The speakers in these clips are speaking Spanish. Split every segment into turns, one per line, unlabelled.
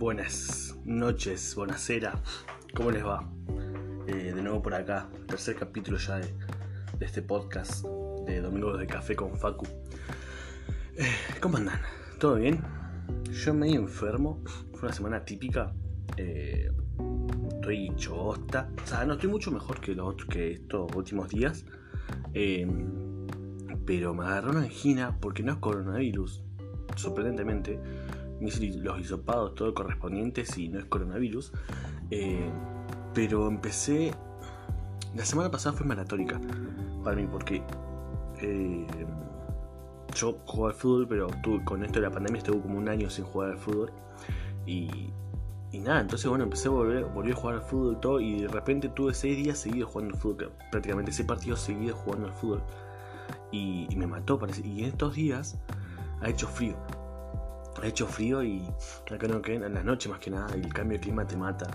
Buenas noches, buenasera, ¿cómo les va? Eh, de nuevo por acá, tercer capítulo ya de, este podcast de Domingos de Café con Facu. Eh, ¿Cómo andan? ¿Todo bien? Yo medio enfermo, fue una semana típica. Eh, estoy chosta, o sea, no estoy mucho mejor que, los, que estos últimos días. pero me agarró una angina porque no es coronavirus, sorprendentemente los hisopados, todo correspondiente, si no es coronavirus. Eh, pero empecé. La semana pasada fue maratónica para mí, porque eh, yo juego al fútbol, pero con esto de la pandemia estuve como un año sin jugar al fútbol. Y, nada, entonces bueno, empecé a volver, volví a jugar al fútbol y todo. Y de repente tuve seis días seguidos jugando al fútbol, prácticamente seis partidos seguidos jugando al fútbol. Y, y me mató, parece. Y en estos días ha hecho frío ha hecho frío y acá no que en la noche más que nada, el cambio de clima te mata.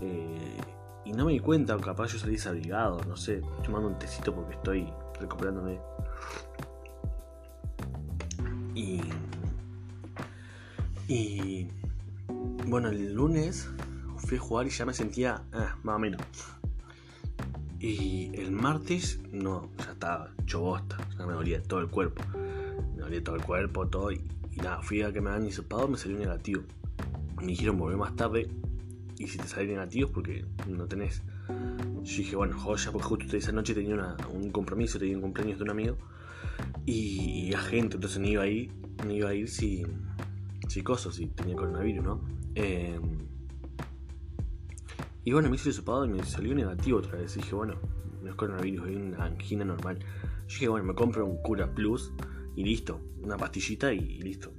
Eh, y no me di cuenta, o capaz yo salí desabrigado, no sé, tomando un tecito porque estoy recuperándome. Y. Y. Bueno, el lunes fui a jugar y ya me sentía ah, más o menos. Y el martes, no, ya estaba chobosta, ya me dolía todo el cuerpo. Me dolía todo el cuerpo, todo. Y y nada, fui a que me hagan hisopado, me salió negativo. Me dijeron volver más tarde. Y si te sale negativo es porque no tenés. Yo dije, bueno, joya, porque justo esa noche tenía un compromiso, tenía un cumpleaños de un amigo. Y, a gente, entonces no iba a ir, no iba a ir si, si cosas, si tenía coronavirus, ¿no? Em, y bueno, me hice el y me salió negativo otra vez. Y dije, bueno, no es coronavirus, es una angina normal. Yo dije, bueno, me compro un Cura Plus y listo, una pastillita y listo.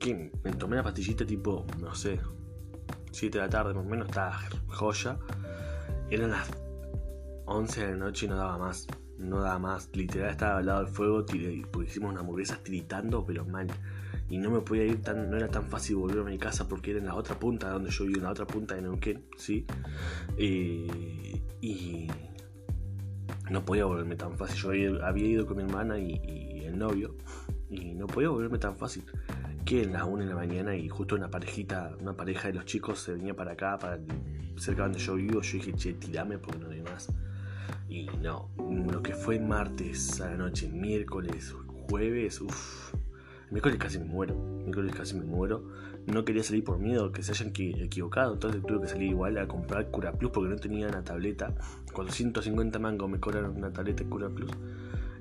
Que me tomé la pastillita tipo, no sé, 7 de la tarde más o menos, estaba joya. Eran las 11 de la noche y no daba más. No daba más. Literal estaba al lado del fuego porque hicimos una hamburguesa tiritando, pero mal. Y no me podía ir tan, no era tan fácil volver a mi casa porque era en la otra punta donde yo vivo, en la otra punta de Neuquén, ¿sí? Eh, y no podía volverme tan fácil. Yo había, ido con mi hermana y el novio y no podía volverme tan fácil. Que en las 1 de la mañana y justo una parejita, una pareja de los chicos se venía para acá, para cerca donde yo vivo, yo dije, che, tirame porque no hay más. Y no, lo que fue martes a la noche, miércoles, jueves, uff. Miércoles casi me muero, miércoles casi me muero. No quería salir por miedo que se hayan equivocado, entonces tuve que salir igual a comprar Cura Plus porque no tenía una tableta. 450 mangos me cobraron una tableta Cura Plus.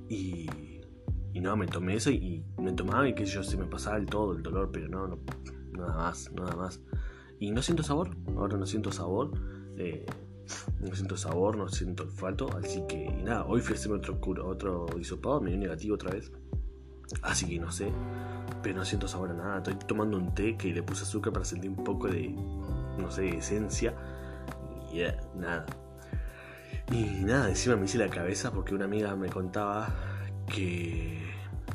Y y no, me tomé eso y, me tomaba y que yo, se me pasaba el todo, el dolor, pero no, no, nada más, nada más. Y no siento sabor, ahora no siento sabor, eh, no siento sabor, no siento olfato, así que nada, hoy fui a hacerme otro otro hisopado, me dio negativo otra vez. Así que no sé, pero no siento sabor a nada. Estoy tomando un té que le puse azúcar para sentir un poco de, no sé, esencia. Y nada. Y nada, encima me hice la cabeza porque una amiga me contaba que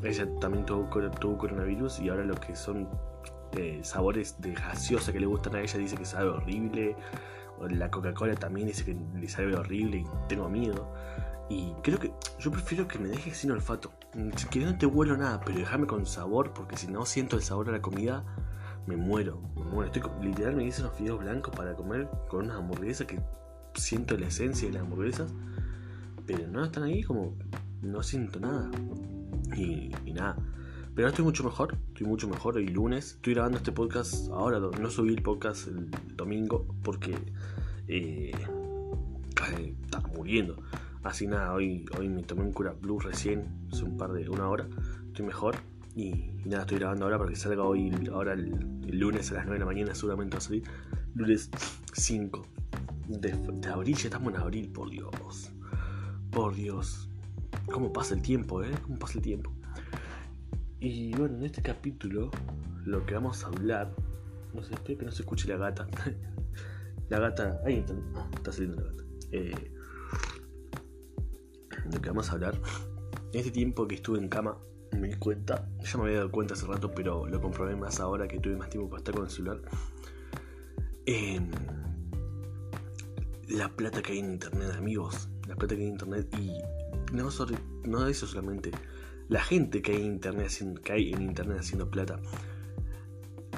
ella también tuvo, coronavirus y ahora lo que son eh, sabores de gaseosa que le gustan a ella dice que sabe horrible. La Coca-Cola también dice que le sabe horrible y tengo miedo. Y creo que yo prefiero que me dejes sin olfato. Que no te huelo nada, pero déjame con sabor, porque si no siento el sabor a la comida, me muero. Me. Estoy, literal me hice unos fideos blancos para comer con unas hamburguesas que siento la esencia de las hamburguesas. Pero no están ahí como no siento nada. Y, nada. Pero estoy mucho mejor, estoy mucho mejor. El lunes estoy grabando este podcast ahora, no subí el podcast el domingo porque eh, estaba muriendo. Así nada, hoy, hoy me tomé un cura blue recién, hace un par de una hora, estoy mejor. Y, nada, estoy grabando ahora para que salga hoy, ahora el, lunes a las 9 de la mañana, seguramente va a salir. Lunes 5 de, de abril, ya estamos en abril, por Dios. Por Dios. ¿Cómo pasa el tiempo, eh? ¿Cómo pasa el tiempo? Y bueno, en este capítulo lo que vamos a hablar. No sé, espero que no se escuche la gata. la gata. Ahí está, está saliendo la gata. Eh, lo que vamos a hablar. En este tiempo que estuve en cama, me di cuenta. Ya me había dado cuenta hace rato, pero lo comprobé más ahora que tuve más tiempo para estar con el celular. Em, la plata que hay en internet, amigos. La plata que hay en internet y no, no eso solamente, la gente que hay, en internet, que hay en internet haciendo plata.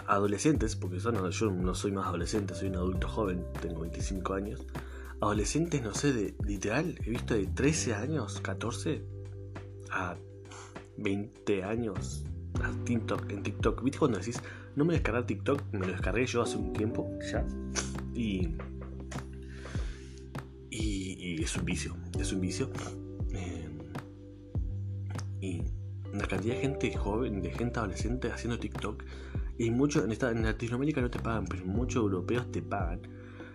adolescentes, porque yo no, yo no soy más adolescente, soy un adulto joven, tengo 25 años. Adolescentes, no sé, de literal, he visto de 13 años, 14 a 20 años en TikTok, en TikTok. ¿Viste cuando decís, no me descargué TikTok? Me lo descargué yo hace un tiempo ya. Y, y, es un vicio, es un vicio. Y la cantidad de gente joven, de gente adolescente haciendo TikTok. Y hay mucho, en, esta, en Latinoamérica no te pagan, pero muchos europeos te pagan.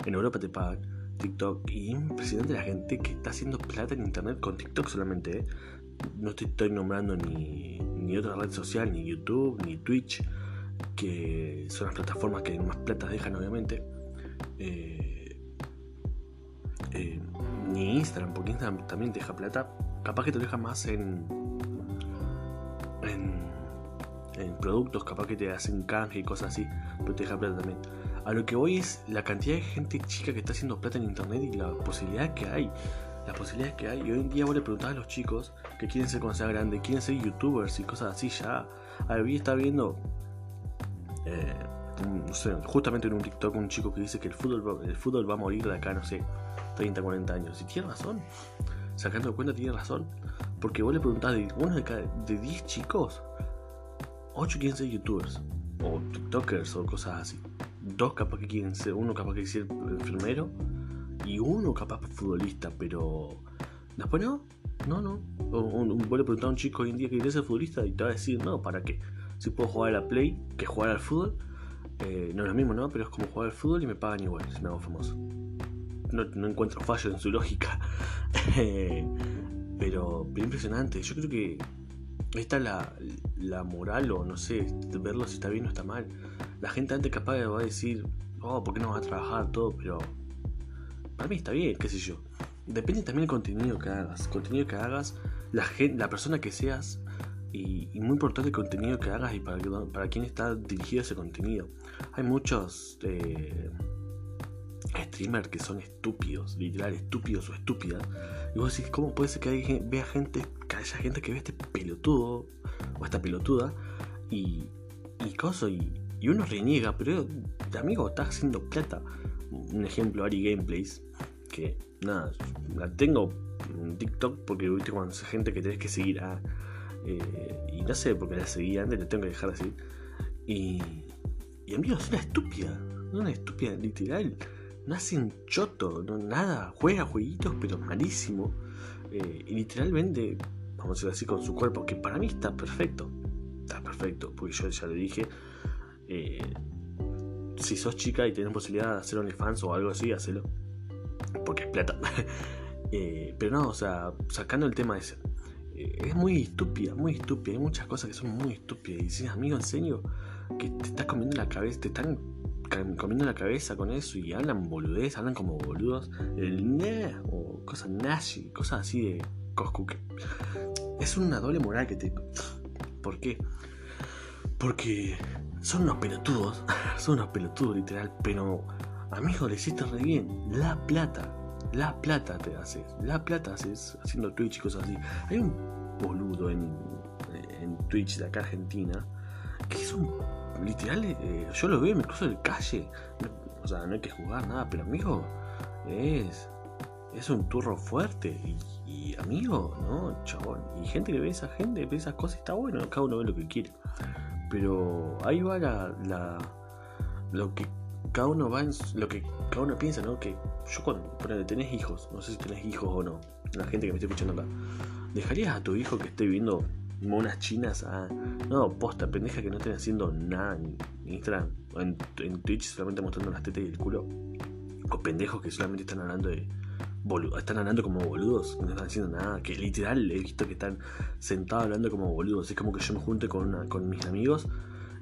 En Europa te pagan TikTok. Y es impresionante la gente que está haciendo plata en internet con TikTok solamente. ¿eh? No estoy nombrando ni, ni otra red social, ni YouTube, ni Twitch, que son las plataformas que más plata dejan, obviamente. Eh, eh, ni Instagram, porque Instagram también deja plata. Capaz que te deja más en, en, en productos, capaz que te hacen canje y cosas así, pero te deja plata también. A lo que voy es la cantidad de gente chica que está haciendo plata en internet y la posibilidad que hay. Las posibilidades que hay. Y hoy en día vos le preguntás a los chicos que quieren ser cuando sea quieren ser youtubers y cosas así ya. Había está viendo, eh, no sé, justamente en un TikTok un chico que dice que el fútbol, el fútbol va a morir de acá, no sé, 30, 40 años. Y tiene razón. Sacando de cuenta, tiene razón. Porque vos le preguntás de uno de cada de 10 chicos, 8 quieren ser youtubers o tiktokers o cosas así. Dos capaz que quieren ser, uno capaz que quiere ser enfermero y uno capaz futbolista, pero después no, no, no. O, vos le preguntás a un chico hoy en día que quiere ser futbolista y te va a decir, no, ¿para qué? Si puedo jugar a la Play que jugar al fútbol, eh, no es lo mismo, ¿no? Pero es como jugar al fútbol y me pagan igual si me hago famoso. No, encuentro fallo en su lógica. pero, pero impresionante. Yo creo que esta es la, la moral o no sé, verlo si está bien o está mal. La gente antes capaz va a decir, oh, ¿por qué no vas a trabajar todo? Pero para mí está bien, qué sé yo. Depende también del contenido que hagas. Contenido que hagas, la, gente, la persona que seas y, muy importante el contenido que hagas y para, para quién está dirigido ese contenido. Hay muchos eh, streamers que son estúpidos, literal, estúpidos o estúpidas. Y vos decís, ¿cómo puede ser que vea gente, que haya gente que ve este pelotudo o esta pelotuda y, y y, y uno reniega, pero amigo, estás haciendo plata. Un ejemplo, Ari Gameplays, que nada, la tengo en TikTok porque viste cuando hay gente que tenés que seguir a. Ah, eh, y no sé porque la seguí antes, la tengo que dejar así. Y, y amigo, es una estúpida, una estúpida, literal. No hacen choto, no, nada, juega jueguitos, pero malísimo. Eh, y literalmente, vamos a decirlo así, con su cuerpo, que para mí está perfecto. Está perfecto, porque yo ya le dije. Eh, si sos chica y tenés posibilidad de hacer OnlyFans o algo así, hacelo. Porque es plata. Eh, pero no, o sea, sacando el tema ese. Es muy estúpida, muy estúpida. Hay muchas cosas que son muy estúpidas. Y dices, amigo, en serio, que te estás comiendo la cabeza, te están comiendo la cabeza con eso y hablan boludez, hablan como boludos. El ne o cosas nazi, cosas así de coscuque. Es una doble moral que te. ¿Por qué? Porque son unos pelotudos, son unos pelotudos literal, pero amigo, le hiciste re bien. La plata, la plata te haces, la plata haces haciendo Twitch y cosas así. Hay un boludo en, en Twitch de acá Argentina que es un literal, eh, yo lo veo, me cruzo de calle. o sea, no hay que jugar nada, pero amigo, es, es un turro fuerte. Y, amigo, ¿no? Chabón. Y gente que ve esa gente, ve esas cosas, está bueno, cada uno ve lo que quiere. Pero ahí va la, lo que cada uno va en lo que cada uno piensa, ¿no? Que yo cuando tenés hijos, no sé si tenés hijos o no, la gente que me está escuchando acá, ¿dejarías a tu hijo que esté viendo monas chinas a no, posta, pendeja que no estén haciendo nada en Instagram o en, en Twitch solamente mostrando las tetas y el culo? O pendejos que solamente están hablando de están hablando como boludos, no están haciendo nada, que literal he visto que están sentados hablando como boludos, es como que yo me junte con, con mis amigos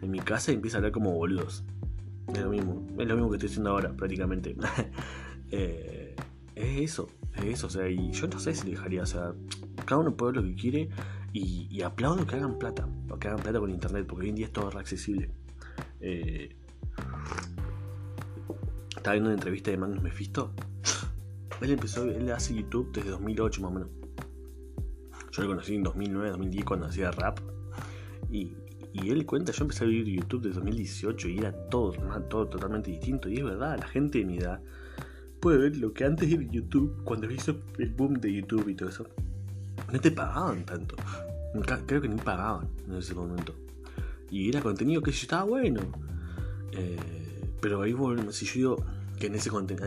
en mi casa y empiezo a hablar como boludos. Es lo mismo, es lo mismo que estoy haciendo ahora prácticamente. Eh, es eso, es eso, o sea, y yo no sé si dejaría, o sea, cada uno puede ver lo que quiere y, aplaudo que hagan plata, que hagan plata con internet, porque hoy en día es todo accesible. Eh, estaba viendo una entrevista de Magnus Mephisto él empezó, él hace YouTube desde 2008 más o menos. Yo lo conocí en 2009, 2010 cuando hacía rap. Y, él cuenta, yo empecé a vivir YouTube de 2018 y era todo, todo totalmente distinto. Y es verdad, la gente de mi edad puede ver lo que antes era YouTube, cuando hizo el boom de YouTube y todo eso. No te pagaban tanto. Creo que ni pagaban en ese momento. Y era contenido que estaba bueno. Eh, pero ahí si yo digo que en ese contenido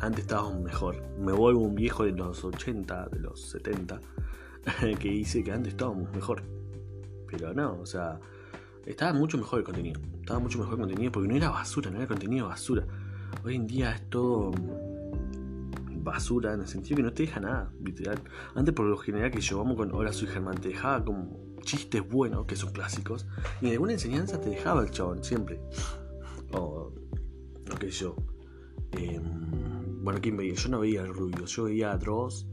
antes estábamos mejor, me vuelvo un viejo de los 80, de los 70, que dice que antes estábamos mejor. Pero no, o sea, estaba mucho mejor el contenido. Estaba mucho mejor el contenido porque no era basura, no era contenido basura. Hoy en día es todo basura en el sentido que no te deja nada, literal. Antes por lo general que yo vamos con Hola soy Germán, te dejaba como chistes buenos, que son clásicos, y en alguna enseñanza te dejaba el chabón, siempre. O, lo que yo. Eh, bueno, ¿quién veía? Yo no veía al rubio, yo veía a Dross.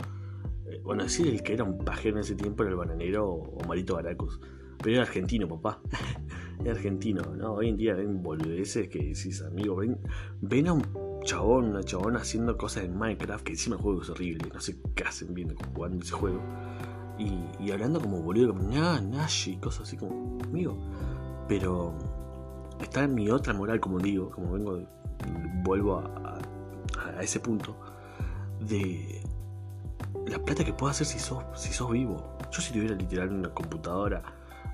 Eh, bueno, decir el que era un pajero en ese tiempo era el bananero o Marito Baracus. Pero era argentino, papá. era argentino, ¿no? Hoy en día ven boludeces que decís, amigo, ven, ven a un chabón, una chabón haciendo cosas en Minecraft, que encima el juego es horrible, no sé qué hacen viendo jugando ese juego. Y, hablando como boludo, como nah, Nashi, cosas así como, amigo. Pero está en mi otra moral, como digo, como vengo, vuelvo a, a, ese punto, de la plata que puedo hacer si sos, si sos vivo. Yo si tuviera literal una computadora,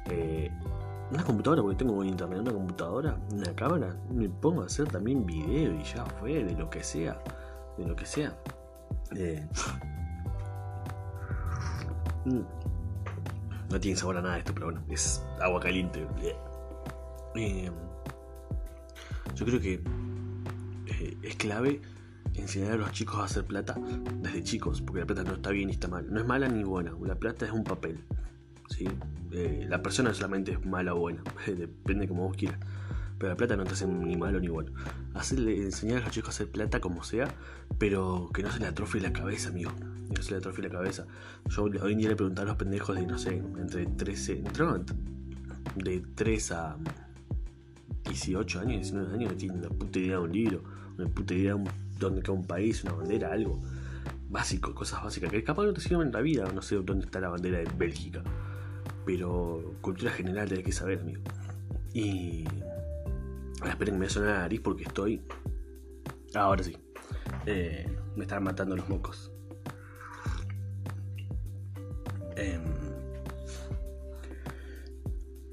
eh, una computadora, porque tengo internet, una computadora, una cámara, me pongo a hacer también video y ya fue, de lo que sea, de lo que sea. Eh, mm, no tiene sabor a nada esto, pero bueno, es agua caliente. Eh, yo creo que eh, es clave enseñar a los chicos a hacer plata desde chicos, porque la plata no está bien ni está mal. No es mala ni buena, la plata es un papel. ¿Sí? Eh, la persona solamente es mala o buena, depende como vos quieras. Pero la plata no te hace ni malo ni bueno. Hacerle, enseñar a los chicos a hacer plata como sea, pero que no se le atrofie la cabeza, amigo. No se le atrofie la cabeza. Yo hoy en día le preguntaba a los pendejos de, no sé, entre 13, de 3 a 18 años, 19 años, no tienen una puta idea de un libro, una puta idea de dónde queda un país, una bandera, algo básico, cosas básicas que capaz no te sirven en la vida. No sé dónde está la bandera de Bélgica pero cultura general hay que saber, amigo. Y. Ahora esperen que me suena la nariz porque estoy. Ahora sí. Eh, me están matando los mocos. Eh,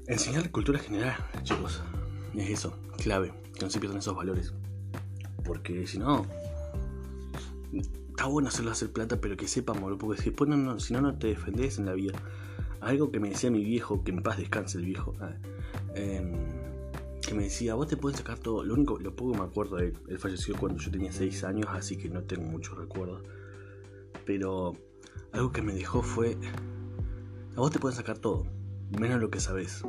enseñar cultura general, chicos. Es eso, clave. Que no se pierdan esos valores. Porque si no. Está bueno hacerlo hacer plata, pero que sepan, porque si, no, si no, no te defendés en la vida algo que me decía mi viejo, que en paz descanse el viejo, ah, em, que me decía, vos te puedes sacar todo, lo único, lo poco que me acuerdo de él, él falleció cuando yo tenía 6 años, así que no tengo muchos recuerdos, pero algo que me dejó fue, a vos te puedes sacar todo, menos lo que sabes,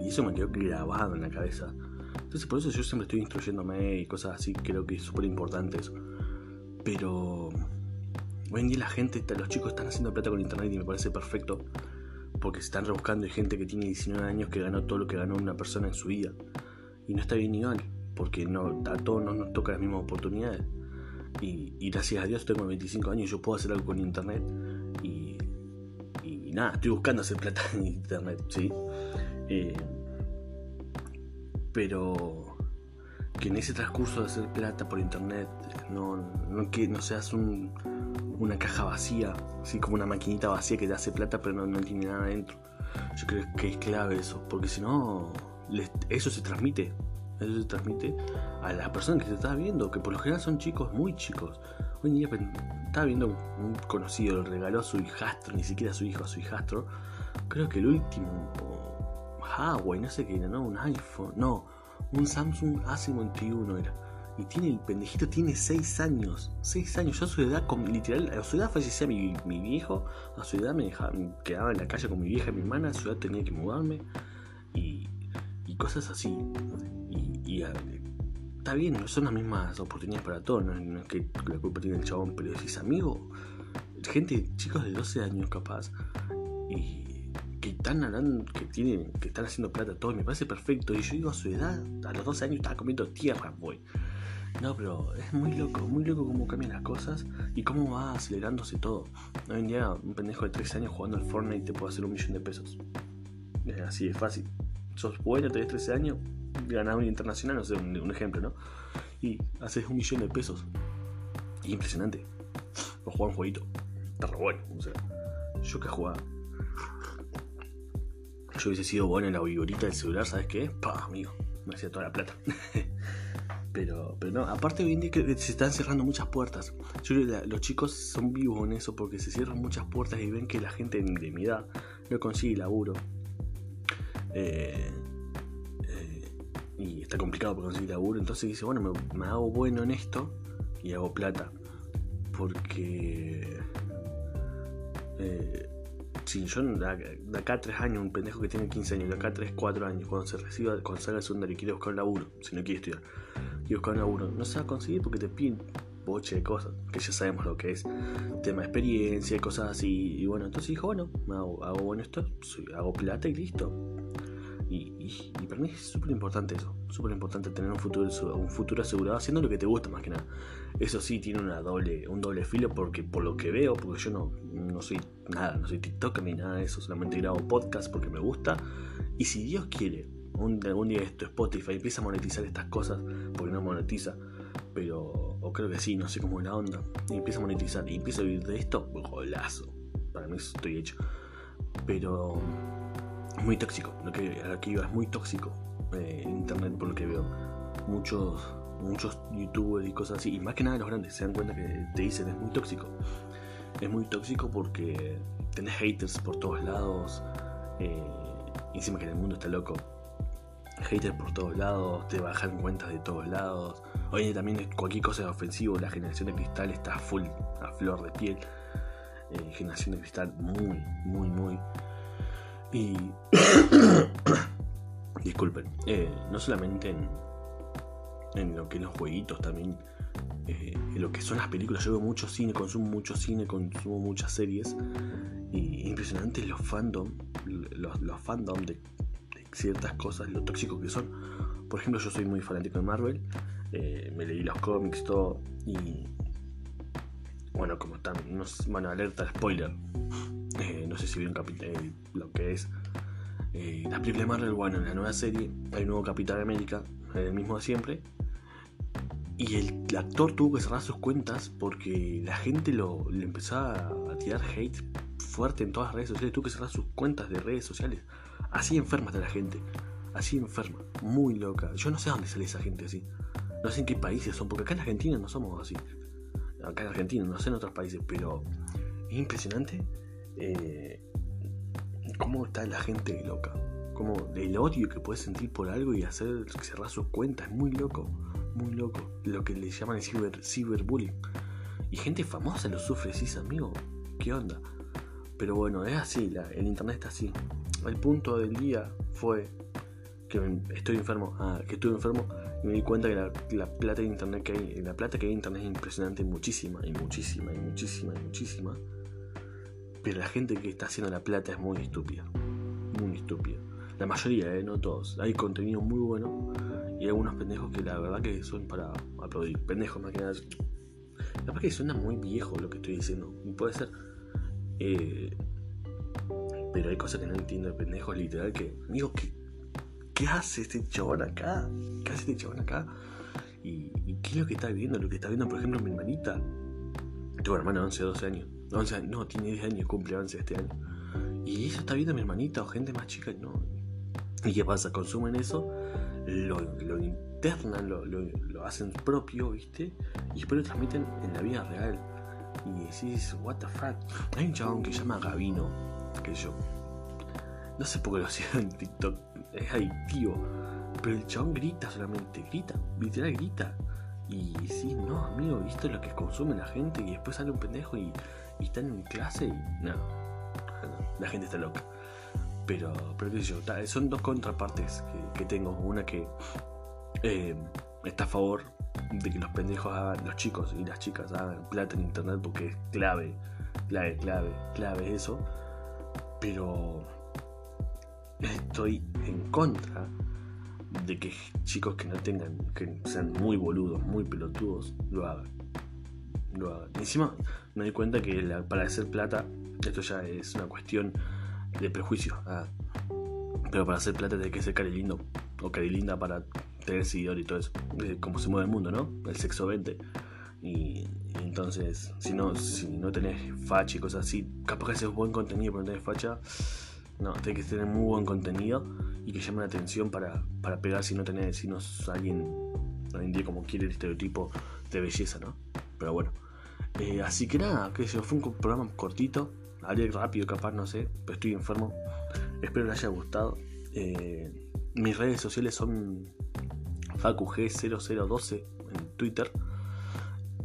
y eso me quedó grabado en la cabeza. Entonces por eso yo siempre estoy instruyéndome y cosas así, creo que es súper importante eso. Pero hoy en día la gente, los chicos están haciendo plata con internet y me parece perfecto porque se están rebuscando. Hay gente que tiene 19 años que ganó todo lo que ganó una persona en su vida. Y no está bien ni mal, porque no, a todos no nos toca las mismas oportunidades. Y, gracias a Dios tengo 25 años y yo puedo hacer algo con internet. Y, nada, estoy buscando hacer plata en internet, ¿sí? Eh, pero que en ese transcurso de hacer plata por internet no, no, que no seas un, una caja vacía, así como una maquinita vacía que te hace plata pero no, tiene nada adentro. Yo creo que es clave eso, porque si no, eso se transmite, eso se transmite a la persona que te está viendo, que por lo general son chicos muy chicos. Hoy en día estaba viendo un conocido, le regaló a su hijastro, ni siquiera a su hijo, a su hijastro, creo que el último Huawei, no sé qué era, ¿no? Un iPhone, no, un Samsung A51 era y tiene el pendejito tiene 6 años. 6 años. Yo a su edad, literal, a su edad fallecía mi, mi viejo. A su edad me, dejaba, quedaba en la calle con mi vieja y mi hermana. A su edad tenía que mudarme. Y, y cosas así. Y, está bien, no son las mismas oportunidades para todos. No, es que la culpa tiene el chabón. Pero decís, amigo, gente, chicos de 12 años capaz. Y que están hablando, que tienen, que están haciendo plata todo, me parece perfecto. Y yo digo a su edad, a los 12 años estaba comiendo tierra, boy. No, pero es muy loco, muy loco cómo cambian las cosas y cómo va acelerándose todo. Hoy en día un pendejo de 13 años jugando al Fortnite te puede hacer un millón de pesos. Es así de fácil. sos bueno, tenés 13 años, ganás un internacional, no sé, un, ejemplo, ¿no? Y haces un millón de pesos. Y impresionante. O jugar un jueguito. Está re bueno. O sea, yo que jugaba. Yo hubiese sido bueno en la vigorita del celular, ¿sabes qué? Pa, amigo. Me hacía toda la plata. pero, pero no, aparte hoy en que se están cerrando muchas puertas. Yo que los chicos son vivos en eso porque se cierran muchas puertas y ven que la gente de mi edad no consigue laburo. Eh, eh, y está complicado por conseguir laburo. Entonces dice, bueno, me, hago bueno en esto y hago plata. Porque... Eh, si yo de acá a 3 años, un pendejo que tiene 15 años, de acá a 3, 4 años, cuando se reciba, cuando salga el secundario y quiere buscar un laburo, si no quiere estudiar, quiere buscar un no se va a conseguir porque te piden boche de cosas, que ya sabemos lo que es, tema de experiencia, cosas así. Y bueno, entonces dijo, bueno, hago, hago bueno esto, hago plata y listo. Y, para mí es súper importante eso, súper importante tener un futuro, un futuro asegurado haciendo lo que te gusta más que nada. Eso sí tiene una doble, un doble filo porque por lo que veo, porque yo no, no soy nada, no soy TikTok ni nada de eso, solamente grabo podcast porque me gusta. Y si Dios quiere, un, día esto Spotify empieza a monetizar estas cosas, porque no monetiza, pero, o creo que sí, no sé cómo es la onda, y empieza a monetizar y empieza a vivir de esto, golazo. Para mí estoy hecho. Pero muy tóxico. Lo que, a es muy tóxico. Eh, internet, por lo que veo. Muchos, muchos youtubers y cosas así. Y más que nada los grandes se dan cuenta que te dicen es muy tóxico. Es muy tóxico porque tenés haters por todos lados. Eh, encima que el mundo está loco. Haters por todos lados, te bajan cuentas de todos lados. Oye, también cualquier cosa es ofensivo. La generación de cristal está full, a flor de piel. Eh, generación de cristal muy, muy, muy y. Disculpen, eh, no solamente en, en lo que es los jueguitos, también eh, en lo que son las películas. Yo veo mucho cine, consumo mucho cine, consumo muchas series. Y impresionante los fandom, los, los fandom de, ciertas cosas, lo tóxicos que son. Por ejemplo, yo soy muy fanático de Marvel, eh, me leí los cómics, todo, y bueno, como están, no, bueno, alerta spoiler, eh, no sé si vieron eh, lo que es eh, la película de Marvel. Bueno, en la nueva serie hay nuevo Capitán América, el mismo de siempre. Y el, actor tuvo que cerrar sus cuentas porque la gente lo, le empezaba a tirar hate fuerte en todas las redes sociales. Tuvo que cerrar sus cuentas de redes sociales. Así enferma está la gente. Así enferma. Muy loca. Yo no sé dónde sale esa gente así. No sé en qué países son. Porque acá en Argentina no somos así. Acá en Argentina, no sé en otros países. Pero es impresionante eh, cómo está la gente loca. Como el odio que puedes sentir por algo y hacer cerrar sus cuentas. Es muy loco, muy loco. Lo que le llaman el ciber, ciberbullying. Y gente famosa lo sufre, decís, amigo, ¿qué onda? Pero bueno, es así, el internet está así. El punto del día fue que estoy enfermo, ah, que estuve enfermo y me di cuenta que la, la, plata de internet que hay, la plata que hay en internet es impresionante, muchísima, y muchísima, y muchísima, y muchísima. Pero la gente que está haciendo la plata es muy estúpida. Muy estúpida. La mayoría, ¿eh? no todos. Hay contenido muy bueno y hay algunos pendejos que la verdad que son para aplaudir. Pendejos más que nada. La verdad que suena muy viejo lo que estoy diciendo. Puede ser. Eh, pero hay cosas que no entiendo de pendejos literal que. Amigo, ¿qué, ¿qué hace este chabón acá? ¿Qué hace este chabón acá? ¿Y, qué es lo que está viendo? Lo que está viendo, por ejemplo, mi hermanita. Tengo hermana de 11 12 años no, tiene 10 años, cumple 11 este año. Y eso está viendo mi hermanita o gente más chica, no. ¿Y qué pasa? Consumen eso, lo, internan, lo, hacen propio, ¿viste? Y después lo transmiten en la vida real. Y decís, what the fuck. Hay un chabón que se llama Gavino, que yo. No sé por qué lo hacía en TikTok, es adictivo. Pero el chabón grita solamente, grita, literal grita. Y sí, no, amigo, esto es lo que consume la gente y después sale un pendejo y y están en clase y no, la gente está loca. Pero, pero qué yo, son dos contrapartes que, tengo. Una que eh, está a favor de que los pendejos hagan, los chicos y las chicas hagan plata en internet porque es clave, clave, clave, clave eso. Pero estoy en contra de que chicos que no tengan, que sean muy boludos, muy pelotudos, lo hagan. Encima me di cuenta que para hacer plata, esto ya es una cuestión de prejuicio. Ah. Pero para hacer plata tenés que ser cari lindo o cari linda para tener seguidor y todo eso. como se mueve el mundo, ¿no? El sexo 20. Y, entonces, si no, si no tenés facha y cosas así, capaz que haces buen contenido pero no tenés facha. No, tenés que tener muy buen contenido y que llame la atención para, para pegar si no tenés, si no sos alguien hoy en día como quiere el estereotipo de belleza, ¿no? Pero bueno. Eh, así que nada, que se fue un programa cortito, haré rápido capaz, no sé, pero estoy enfermo. Espero les haya gustado. Eh, mis redes sociales son FacuG0012 en Twitter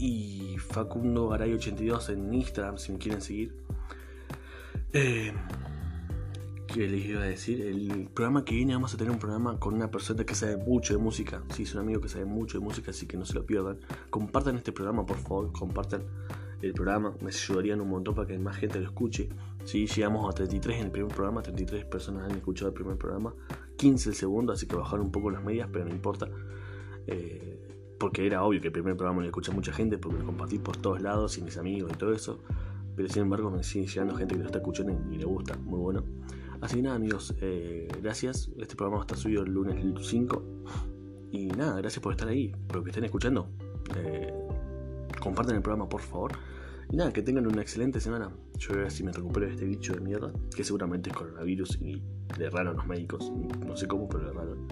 y Facundo Garay82 en Instagram si me quieren seguir. Eh, ¿Qué les iba a decir? El programa que viene vamos a tener un programa con una persona que sabe mucho de música. Sí, es un amigo que sabe mucho de música, así que no se lo pierdan. Compartan este programa, por favor, compartan el programa. Me ayudarían un montón para que más gente lo escuche. Sí, llegamos a 33 en el primer programa, 33 personas han escuchado el primer programa, 15 el segundo, así que bajaron un poco las medias, pero no importa. Eh, porque era obvio que el primer programa lo escucha mucha gente, porque lo compartí por todos lados y mis amigos y todo eso. Pero sin embargo me sigue llegando gente que lo está escuchando y le gusta, muy bueno. Así que nada amigos, eh, gracias. Este programa estar subido el lunes 5. Y nada, gracias por estar ahí, por lo que estén escuchando. Eh, compartan el programa por favor. Y nada, que tengan una excelente semana. Yo voy a ver si me recupero de este bicho de mierda, que seguramente es coronavirus y le erraron los médicos. No sé cómo, pero le erraron.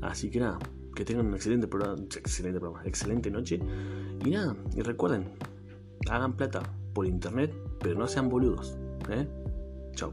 Así que nada, que tengan un excelente programa, excelente programa, excelente noche. Y nada, y recuerden, hagan plata por internet, pero no sean boludos. ¿eh? Chao.